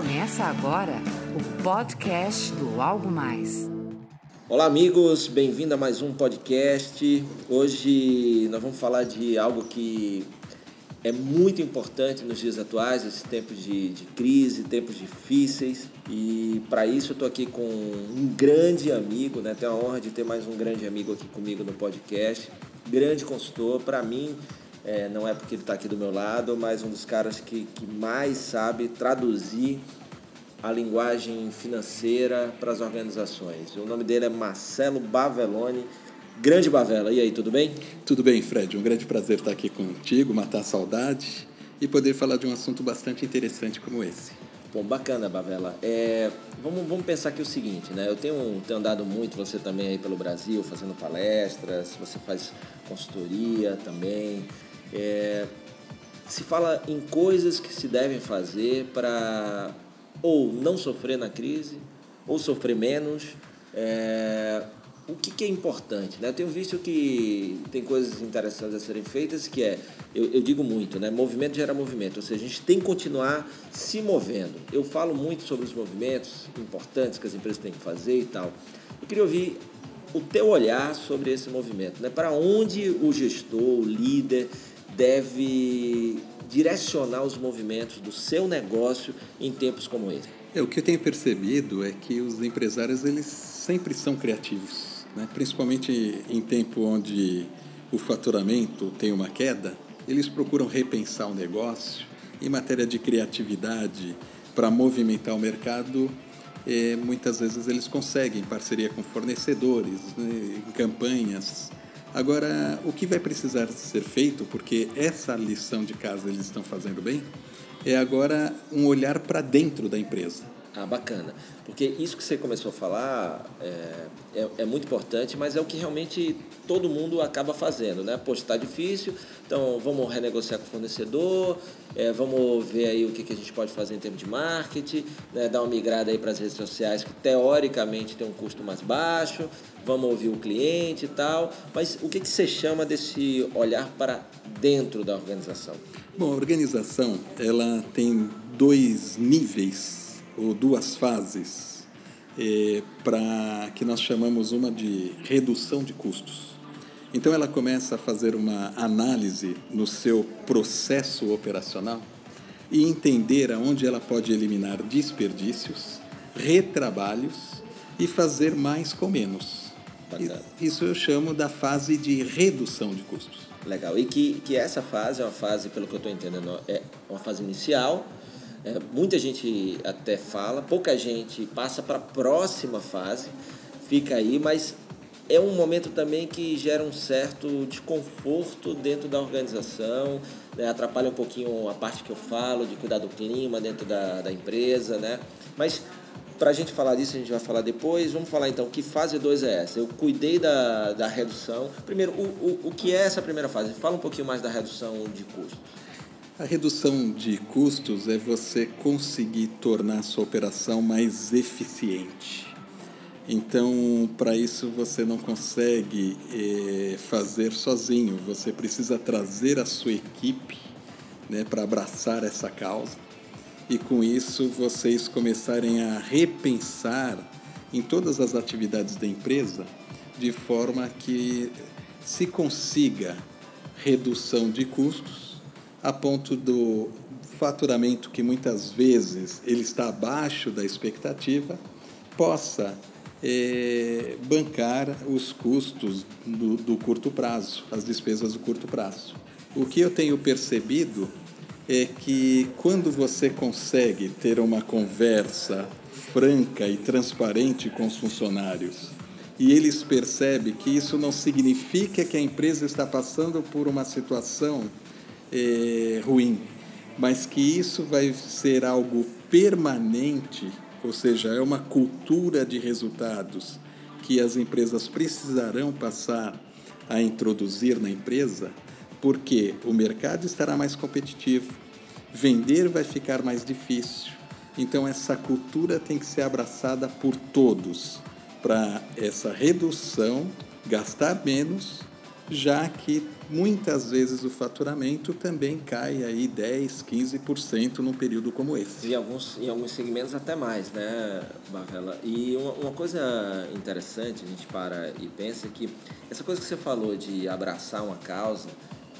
Começa agora o podcast do Algo Mais. Olá, amigos, bem-vindo a mais um podcast. Hoje nós vamos falar de algo que é muito importante nos dias atuais, esses tempos de, de crise, tempos difíceis. E para isso eu estou aqui com um grande amigo, né? Tenho a honra de ter mais um grande amigo aqui comigo no podcast. Grande consultor, para mim, é, não é porque ele está aqui do meu lado, mas um dos caras que, que mais sabe traduzir a linguagem financeira para as organizações. O nome dele é Marcelo Bavelone. Grande Bavela, e aí, tudo bem? Tudo bem, Fred. Um grande prazer estar aqui contigo, matar a saudade e poder falar de um assunto bastante interessante como esse. Bom, bacana, Bavela. É, vamos, vamos pensar aqui o seguinte, né? Eu tenho, tenho andado muito, você também aí pelo Brasil, fazendo palestras, você faz consultoria também. É, se fala em coisas que se devem fazer para ou não sofrer na crise, ou sofrer menos. É, o que, que, é importante? Né? Eu tenho visto que tem coisas interessantes a serem feitas, que é, eu, eu, digo muito, né? movimento gera movimento, ou seja, a gente tem que continuar se movendo. Eu falo muito sobre os movimentos importantes que as empresas têm que fazer e tal. Eu queria ouvir o teu olhar sobre esse movimento, né? para onde o gestor, o líder, deve direcionar os movimentos do seu negócio em tempos como esse? É, o que eu tenho percebido é que os empresários eles sempre são criativos, né? principalmente em tempo onde o faturamento tem uma queda, eles procuram repensar o negócio em matéria de criatividade para movimentar o mercado. É, muitas vezes eles conseguem, em parceria com fornecedores, né, em campanhas, Agora, o que vai precisar ser feito, porque essa lição de casa eles estão fazendo bem, é agora um olhar para dentro da empresa. Ah, bacana. Porque isso que você começou a falar é, é, é, muito importante, mas é o que realmente todo mundo acaba fazendo, né? Poxa, está difícil, então vamos renegociar com o fornecedor, é, vamos ver aí o que, que a gente pode fazer em termos de marketing, né? dar uma migrada aí para as redes sociais que teoricamente tem um custo mais baixo, vamos ouvir o cliente e tal. Mas o que, que você chama desse olhar para dentro da organização? Bom, a organização ela tem dois níveis ou duas fases é, para que nós chamamos uma de redução de custos. Então ela começa a fazer uma análise no seu processo operacional e entender aonde ela pode eliminar desperdícios, retrabalhos e fazer mais com menos. Bacana. Isso eu chamo da fase de redução de custos. Legal. E que, que essa fase é uma fase, pelo que eu estou entendendo, é uma fase inicial, é, muita gente até fala, pouca gente passa para a próxima fase, fica aí, mas é um momento também que gera um certo desconforto dentro da organização, né? atrapalha um pouquinho a parte que eu falo de cuidar do clima dentro da, da empresa, né? Mas para a gente falar disso, a gente vai falar depois. Vamos falar então que fase 2 é essa. Eu cuidei da, da redução. Primeiro, o, o, o que é essa primeira fase? Fala um pouquinho mais da redução de custos. A redução de custos é você conseguir tornar a sua operação mais eficiente. Então, para isso, você não consegue eh, fazer sozinho, você precisa trazer a sua equipe né, para abraçar essa causa e, com isso, vocês começarem a repensar em todas as atividades da empresa de forma que se consiga redução de custos a ponto do faturamento que muitas vezes ele está abaixo da expectativa possa é, bancar os custos do, do curto prazo, as despesas do curto prazo. O que eu tenho percebido é que quando você consegue ter uma conversa franca e transparente com os funcionários e eles percebem que isso não significa que a empresa está passando por uma situação é, ruim, mas que isso vai ser algo permanente, ou seja, é uma cultura de resultados que as empresas precisarão passar a introduzir na empresa, porque o mercado estará mais competitivo, vender vai ficar mais difícil. Então, essa cultura tem que ser abraçada por todos para essa redução, gastar menos, já que muitas vezes o faturamento também cai aí 10, 15% num período como esse. E alguns, em alguns segmentos até mais, né, Bavela? E uma, uma coisa interessante, a gente para e pensa que essa coisa que você falou de abraçar uma causa,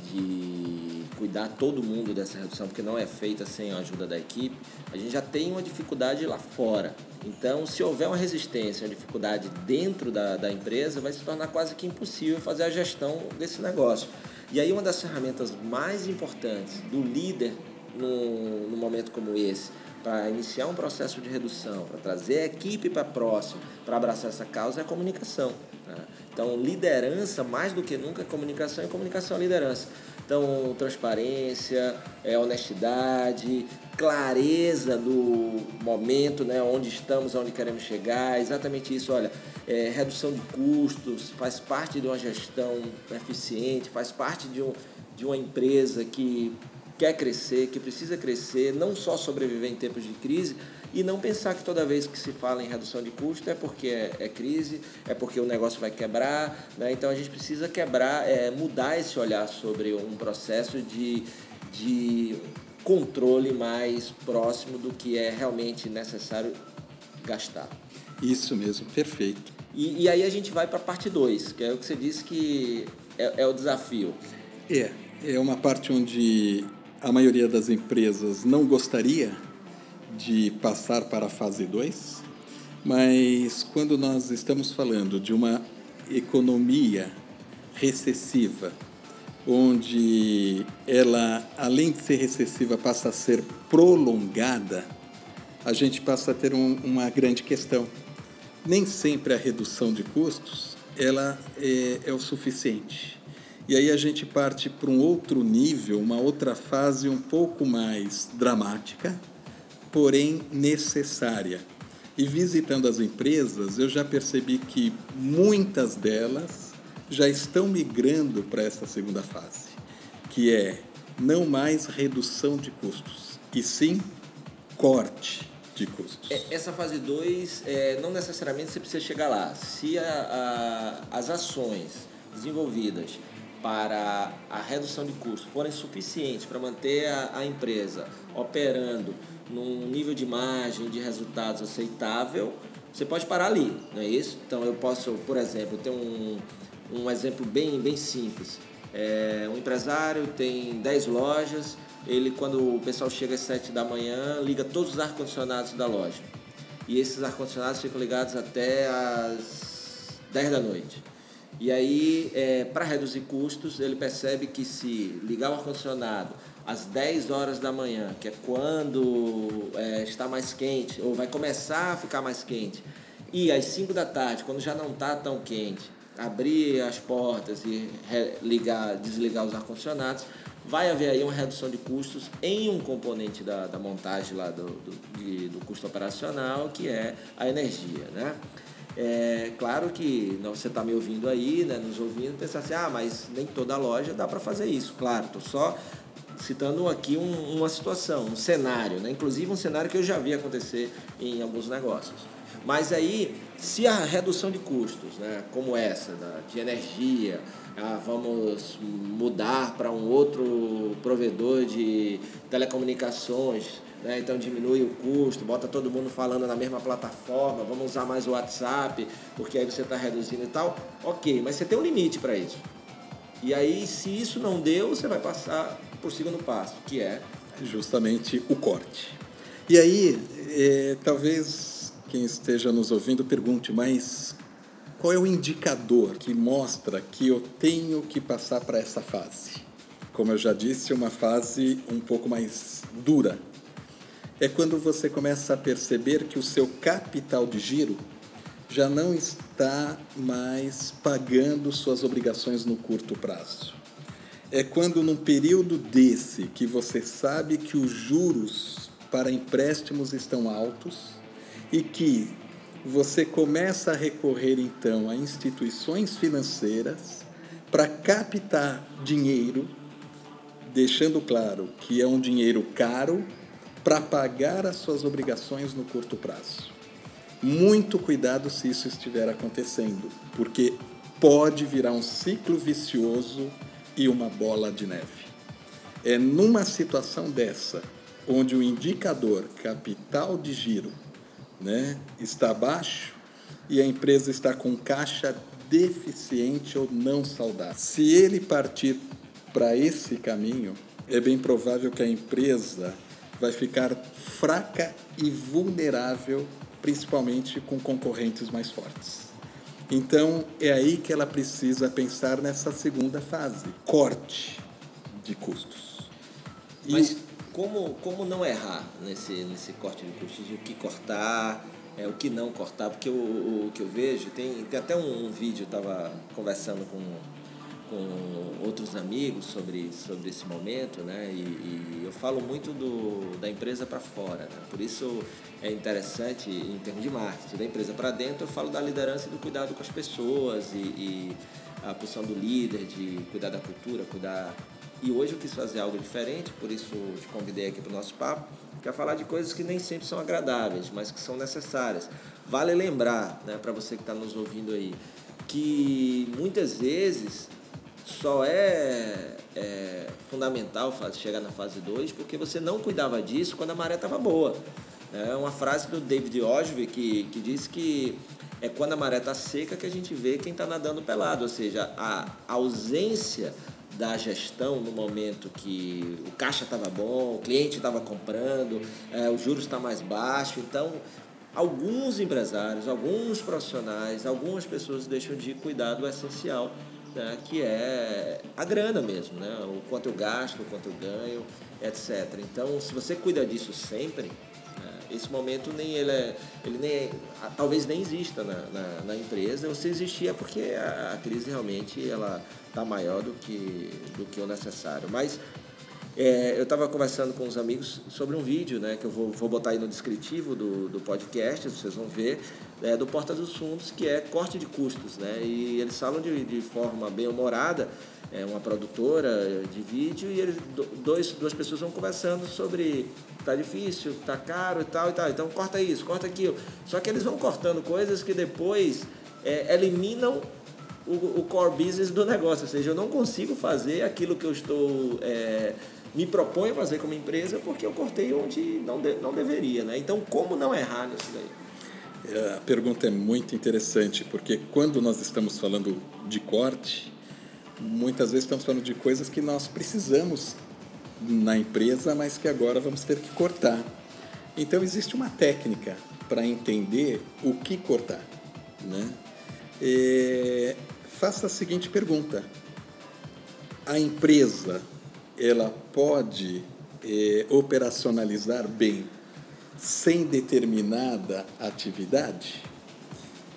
de cuidar todo mundo dessa redução, porque não é feita sem a ajuda da equipe, a gente já tem uma dificuldade lá fora. Então, se houver uma resistência, uma dificuldade dentro da, da empresa, vai se tornar quase que impossível fazer a gestão desse negócio. E aí, uma das ferramentas mais importantes do líder no momento como esse, para iniciar um processo de redução, para trazer a equipe para próximo, para abraçar essa causa, é a comunicação. Né? Então, liderança, mais do que nunca, é comunicação e comunicação é liderança. Então, transparência, é, honestidade, clareza do momento, né, onde estamos, onde queremos chegar, exatamente isso. Olha, é, redução de custos faz parte de uma gestão eficiente, faz parte de, um, de uma empresa que quer crescer, que precisa crescer, não só sobreviver em tempos de crise, e não pensar que toda vez que se fala em redução de custo é porque é, é crise, é porque o negócio vai quebrar. Né? Então a gente precisa quebrar, é, mudar esse olhar sobre um processo de, de controle mais próximo do que é realmente necessário gastar. Isso mesmo, perfeito. E, e aí a gente vai para a parte 2, que é o que você disse que é, é o desafio. É, é uma parte onde a maioria das empresas não gostaria de passar para a fase 2, mas quando nós estamos falando de uma economia recessiva, onde ela, além de ser recessiva, passa a ser prolongada, a gente passa a ter um, uma grande questão. Nem sempre a redução de custos ela é, é o suficiente. E aí a gente parte para um outro nível, uma outra fase um pouco mais dramática, porém necessária. E visitando as empresas, eu já percebi que muitas delas já estão migrando para essa segunda fase, que é não mais redução de custos, e sim corte de custos. É, essa fase 2, é, não necessariamente você precisa chegar lá. Se a, a, as ações desenvolvidas para a redução de custos forem suficientes para manter a, a empresa operando num nível de margem, de resultados aceitável, você pode parar ali, não é isso? Então eu posso, por exemplo, ter um, um exemplo bem, bem simples. É, um empresário tem 10 lojas, ele quando o pessoal chega às 7 da manhã, liga todos os ar-condicionados da loja. E esses ar-condicionados ficam ligados até às 10 da noite. E aí, é, para reduzir custos, ele percebe que se ligar o ar-condicionado às 10 horas da manhã, que é quando é, está mais quente, ou vai começar a ficar mais quente, e às 5 da tarde, quando já não está tão quente, abrir as portas e ligar, desligar os ar-condicionados, vai haver aí uma redução de custos em um componente da, da montagem lá do, do, de, do custo operacional, que é a energia, né? É claro que você está me ouvindo aí, né, nos ouvindo, pensar assim, ah, mas nem toda loja dá para fazer isso. Claro, estou só citando aqui um, uma situação, um cenário, né? inclusive um cenário que eu já vi acontecer em alguns negócios. Mas aí, se a redução de custos, né, como essa, da, de energia, ah, vamos mudar para um outro provedor de telecomunicações, né, então diminui o custo, bota todo mundo falando na mesma plataforma, vamos usar mais o WhatsApp, porque aí você está reduzindo e tal. Ok, mas você tem um limite para isso. E aí, se isso não deu, você vai passar o segundo passo, que é justamente o corte. E aí, é, talvez quem esteja nos ouvindo pergunte, mas qual é o indicador que mostra que eu tenho que passar para essa fase? Como eu já disse, uma fase um pouco mais dura. É quando você começa a perceber que o seu capital de giro já não está mais pagando suas obrigações no curto prazo é quando num período desse que você sabe que os juros para empréstimos estão altos e que você começa a recorrer então a instituições financeiras para captar dinheiro, deixando claro que é um dinheiro caro para pagar as suas obrigações no curto prazo. Muito cuidado se isso estiver acontecendo, porque pode virar um ciclo vicioso e uma bola de neve. É numa situação dessa, onde o indicador capital de giro né, está baixo e a empresa está com caixa deficiente ou não saudável. Se ele partir para esse caminho, é bem provável que a empresa vai ficar fraca e vulnerável, principalmente com concorrentes mais fortes. Então, é aí que ela precisa pensar nessa segunda fase, corte de custos. E Mas como, como não errar nesse, nesse corte de custos? O que cortar, é, o que não cortar? Porque o, o, o que eu vejo, tem, tem até um, um vídeo, eu estava conversando com com outros amigos sobre, sobre esse momento, né? E, e eu falo muito do, da empresa para fora, né? Por isso é interessante em termos de marketing. Da empresa para dentro eu falo da liderança e do cuidado com as pessoas e, e a posição do líder de cuidar da cultura, cuidar... E hoje eu quis fazer algo diferente, por isso te convidei aqui para o nosso papo, para falar de coisas que nem sempre são agradáveis, mas que são necessárias. Vale lembrar, né, para você que está nos ouvindo aí, que muitas vezes só é, é fundamental chegar na fase 2 porque você não cuidava disso quando a maré estava boa. É uma frase do David Ogilvy que, que diz que é quando a maré está seca que a gente vê quem está nadando pelado, ou seja, a ausência da gestão no momento que o caixa estava bom, o cliente estava comprando, é, juros está mais baixo. Então, alguns empresários, alguns profissionais, algumas pessoas deixam de cuidar do essencial né, que é a grana mesmo, né, o quanto eu gasto, o quanto eu ganho, etc. Então, se você cuida disso sempre, né, esse momento nem ele, é, ele nem é, talvez nem exista na, na, na, empresa, ou se existir é porque a, a crise realmente ela está maior do que, do que o necessário. Mas é, eu estava conversando com os amigos sobre um vídeo, né, que eu vou, vou botar aí no descritivo do, do podcast, vocês vão ver, é, do Porta dos Fundos, que é corte de custos. Né, e eles falam de, de forma bem humorada, é uma produtora de vídeo, e eles, dois, duas pessoas vão conversando sobre tá difícil, tá caro e tal e tal, então corta isso, corta aquilo. Só que eles vão cortando coisas que depois é, eliminam o, o, core business do negócio, ou seja, eu não consigo fazer aquilo que eu estou é, me proponho a fazer como empresa porque eu cortei onde não, de, não deveria. Né? Então, como não errar nisso daí? É, a pergunta é muito interessante, porque quando nós estamos falando de corte, muitas vezes estamos falando de coisas que nós precisamos na empresa, mas que agora vamos ter que cortar. Então, existe uma técnica para entender o que cortar. Né? E faça a seguinte pergunta: a empresa ela pode é, operacionalizar bem sem determinada atividade?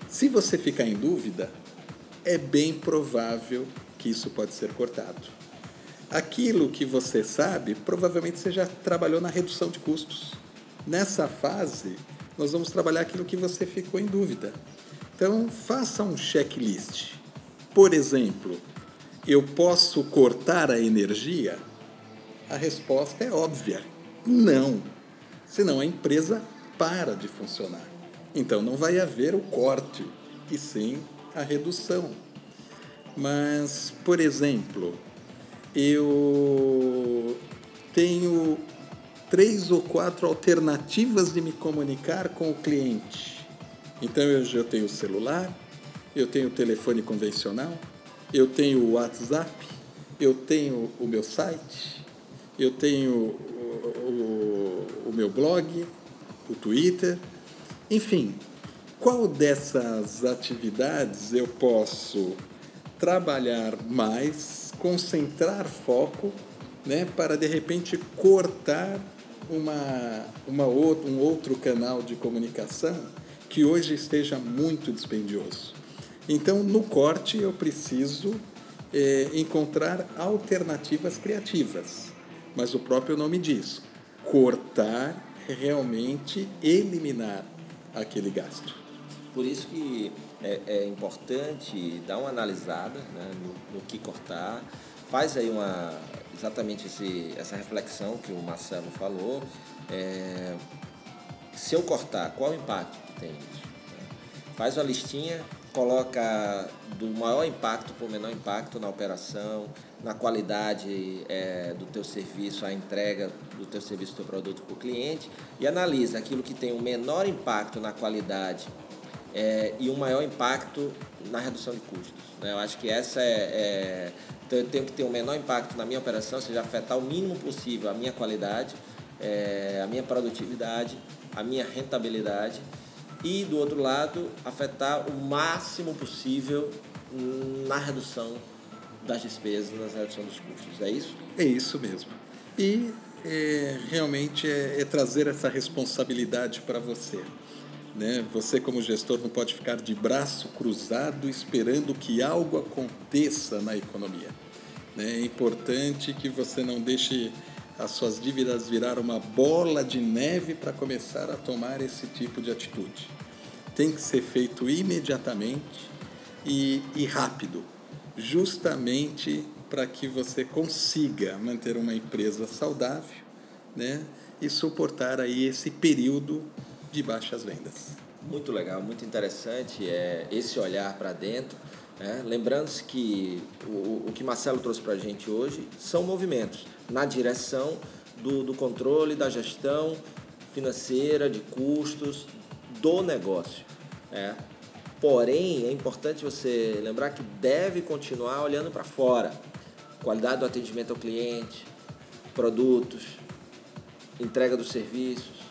Se você ficar em dúvida, é bem provável que isso pode ser cortado. Aquilo que você sabe, provavelmente você já trabalhou na redução de custos. Nessa fase, nós vamos trabalhar aquilo que você ficou em dúvida. Então, faça um checklist. Por exemplo, eu posso cortar a energia? A resposta é óbvia: não. Senão a empresa para de funcionar. Então não vai haver o corte, e sim a redução. Mas, por exemplo, eu tenho três ou quatro alternativas de me comunicar com o cliente. Então eu já tenho o celular, eu tenho o telefone convencional, eu tenho o WhatsApp, eu tenho o meu site, eu tenho o, meu blog, o Twitter, enfim, qual dessas atividades eu posso trabalhar mais, concentrar foco, né, para de repente cortar uma, uma outra, um outro canal de comunicação que hoje esteja muito dispendioso. Então, no corte, eu preciso é, encontrar alternativas criativas mas o próprio nome diz: cortar é realmente eliminar aquele gasto. Por isso que é, é importante dar uma analisada né, no, no, que cortar. Faz aí uma, exatamente esse, essa reflexão que o Marcelo falou. É, se eu cortar, qual o impacto que tem isso? Faz uma listinha coloca do maior impacto para o menor impacto na operação, na qualidade é, do teu serviço, a entrega do teu serviço, do teu produto para o cliente e analisa aquilo que tem o menor impacto na qualidade é, e o maior impacto na redução de custos. Né? Eu acho que essa é, é então eu tenho que ter o menor impacto na minha operação, ou seja, afetar o mínimo possível a minha qualidade, é, a minha produtividade, a minha rentabilidade e do outro lado afetar o máximo possível na redução das despesas, na redução dos custos. É isso? É isso mesmo. E é, realmente é, é trazer essa responsabilidade para você. Né? Você, como gestor, não pode ficar de braço cruzado esperando que algo aconteça na economia. Né? É importante que você não deixe as suas dívidas virar uma bola de neve para começar a tomar esse tipo de atitude. Tem que ser feito imediatamente e, e rápido, justamente para que você consiga manter uma empresa saudável né? e suportar aí esse período de baixas vendas. Muito legal, muito interessante é esse olhar para dentro. Né? Lembrando-se que o que Marcelo trouxe para a gente hoje são movimentos na direção do, do controle, da gestão financeira, de custos do negócio. Né? Porém, é importante você lembrar que deve continuar olhando para fora. Qualidade do atendimento ao cliente, produtos, entrega dos serviços,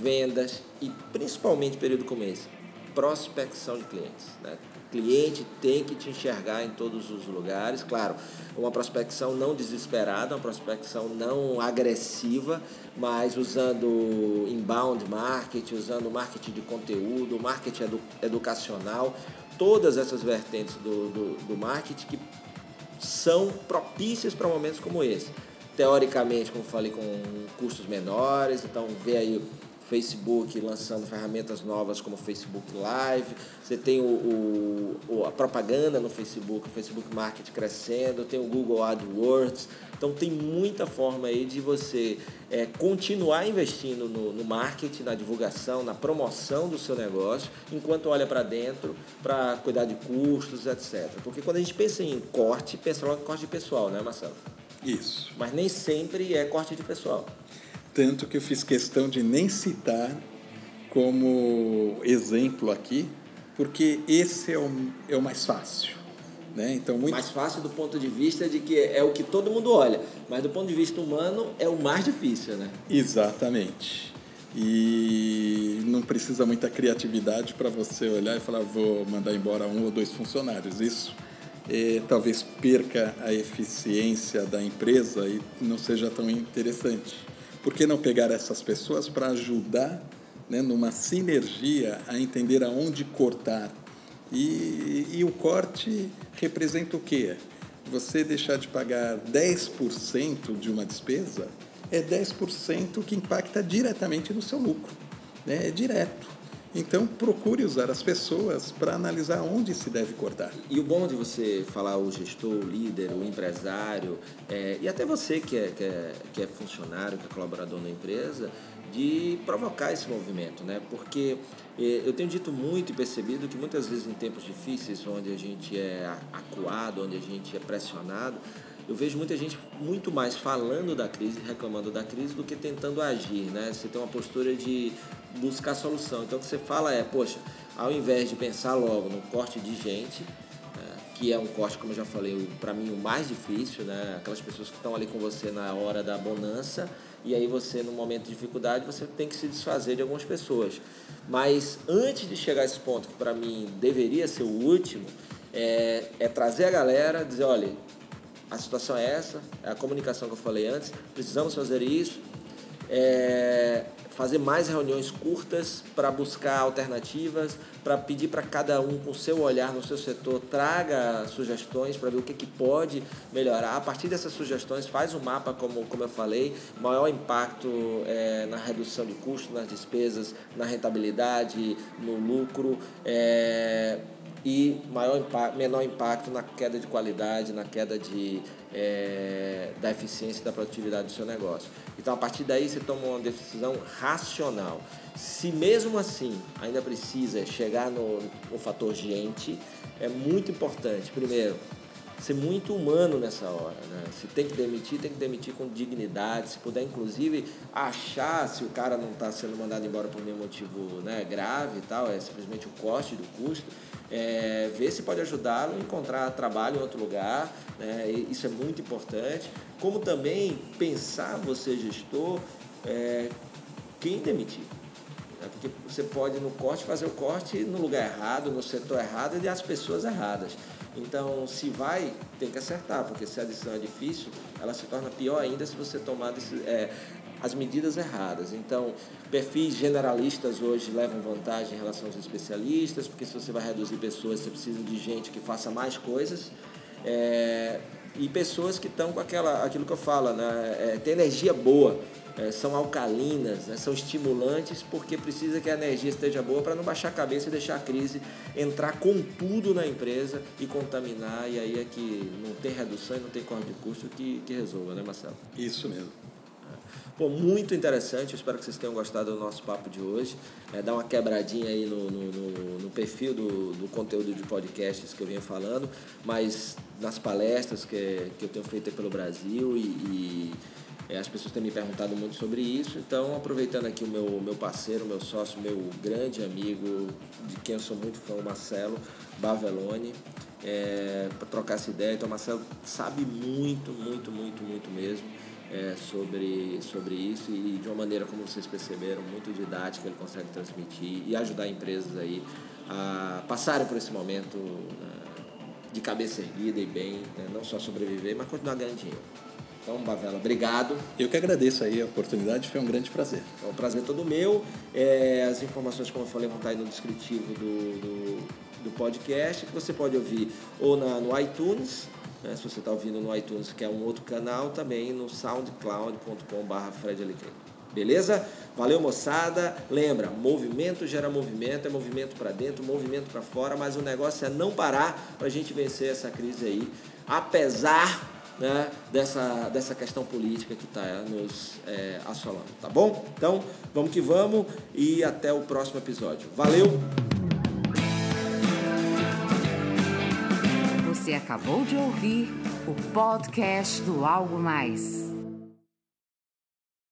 vendas e principalmente período começo, prospecção de clientes. Né? Cliente tem que te enxergar em todos os lugares, claro, uma prospecção não desesperada, uma prospecção não agressiva, mas usando inbound marketing, usando marketing de conteúdo, marketing edu educacional, todas essas vertentes do, do, do marketing que são propícias para momentos como esse. Teoricamente, como falei, com custos menores, então vê aí Facebook lançando ferramentas novas como Facebook Live, você tem o, o, a propaganda no Facebook, o Facebook Marketing crescendo, tem o Google AdWords. Então tem muita forma aí de você é, continuar investindo no, no marketing, na divulgação, na promoção do seu negócio, enquanto olha para dentro para cuidar de custos, etc. Porque quando a gente pensa em corte, pensa logo em corte de pessoal, né, Marcelo? Isso. Mas nem sempre é corte de pessoal tanto que eu fiz questão de nem citar como exemplo aqui, porque esse é o, é o mais fácil. Né? Então, muito... Mais fácil do ponto de vista de que é o que todo mundo olha, mas do ponto de vista humano é o mais difícil, né? Exatamente. E não precisa muita criatividade para você olhar e falar, vou mandar embora um ou dois funcionários. Isso é, talvez perca a eficiência da empresa e não seja tão interessante. Por que não pegar essas pessoas para ajudar né, numa sinergia a entender aonde cortar? E, e o corte representa o quê? Você deixar de pagar 10% de uma despesa é 10% que impacta diretamente no seu lucro. Né? É direto. Então, procure usar as pessoas para analisar onde se deve cortar. E o bom de você falar o gestor, o líder, o empresário, é, e até você que é, que, é, que é funcionário, que é colaborador na empresa, de provocar esse movimento, né? Porque é, eu tenho dito muito e percebido que muitas vezes em tempos difíceis, onde a gente é acuado, onde a gente é pressionado, eu vejo muita gente muito mais falando da crise, reclamando da crise, do que tentando agir, né? Você tem uma postura de buscar solução. Então, o que você fala é, poxa, ao invés de pensar logo no corte de gente, né, que é um corte, como eu já falei, para mim o mais difícil, né? Aquelas pessoas que estão ali com você na hora da bonança e aí você, no momento de dificuldade, você tem que se desfazer de algumas pessoas. Mas antes de chegar a esse ponto, que para mim deveria ser o último, é, é trazer a galera, dizer, olha, a situação é essa, é a comunicação que eu falei antes, precisamos fazer isso, é, fazer mais reuniões curtas para buscar alternativas, para pedir para cada um com seu olhar no seu setor traga sugestões para ver o que, que pode melhorar. A partir dessas sugestões faz um mapa, como, como eu falei, maior impacto é, na redução de custos, nas despesas, na rentabilidade, no lucro. É, e maior menor impacto na queda de qualidade, na queda de, é, da eficiência e da produtividade do seu negócio. Então, a partir daí, você toma uma decisão racional. Se mesmo assim ainda precisa chegar no, no fator gente, é muito importante, primeiro, ser muito humano nessa hora. Né? Se tem que demitir, tem que demitir com dignidade. Se puder, inclusive, achar se o cara não está sendo mandado embora por nenhum motivo né, grave e tal, é simplesmente o corte do custo. É, ver se pode ajudá-lo a encontrar trabalho em outro lugar, né? isso é muito importante. Como também pensar, você gestor, é, quem demitir. Né? Porque você pode no corte fazer o corte no lugar errado, no setor errado e das pessoas erradas. Então, se vai, tem que acertar, porque se a decisão é difícil, ela se torna pior ainda se você tomar é, as medidas erradas. Então, perfis generalistas hoje levam vantagem em relação aos especialistas, porque se você vai reduzir pessoas, você precisa de gente que faça mais coisas. É, e pessoas que estão com aquela, aquilo que eu falo, né? É, tem energia boa é, são alcalinas, né, são estimulantes, porque precisa que a energia esteja boa para não baixar a cabeça e deixar a crise entrar com tudo na empresa e contaminar, e aí é que não tem redução e não tem corte de custo que, que resolva, né, Marcelo? Isso mesmo. Pô, muito interessante, eu espero que vocês tenham gostado do nosso papo de hoje. É, dá uma quebradinha aí no, no, no, no perfil do, do, conteúdo de podcasts que eu vinha falando, mas nas palestras que, que eu tenho feito pelo Brasil e, e as pessoas têm me perguntado muito sobre isso, então aproveitando aqui o meu, meu parceiro, meu sócio, meu grande amigo, de quem eu sou muito fã, o Marcelo Bavelone, é, para trocar essa ideia. Então o Marcelo sabe muito, muito, muito, muito mesmo é, sobre, sobre isso e de uma maneira, como vocês perceberam, muito didática, ele consegue transmitir e ajudar empresas aí a passarem por esse momento né, de cabeça erguida e bem, né, não só sobreviver, mas continuar ganhando dinheiro. Então, Bavela, obrigado. Eu que agradeço aí a oportunidade, foi um grande prazer. É um prazer todo meu. É, as informações, como eu falei, vão estar aí no descritivo do, do, do podcast, que você pode ouvir ou na, no iTunes, né, se você está ouvindo no iTunes, que é um outro canal, também no soundcloud.com.br Fred Beleza? Valeu, moçada. Lembra, movimento gera movimento, é movimento para dentro, movimento para fora, mas o negócio é não parar para a gente vencer essa crise aí, apesar né, dessa, dessa questão política que está nos é, assolando, tá bom? Então, vamos que vamos e até o próximo episódio. Valeu! Você acabou de ouvir o podcast do Algo Mais.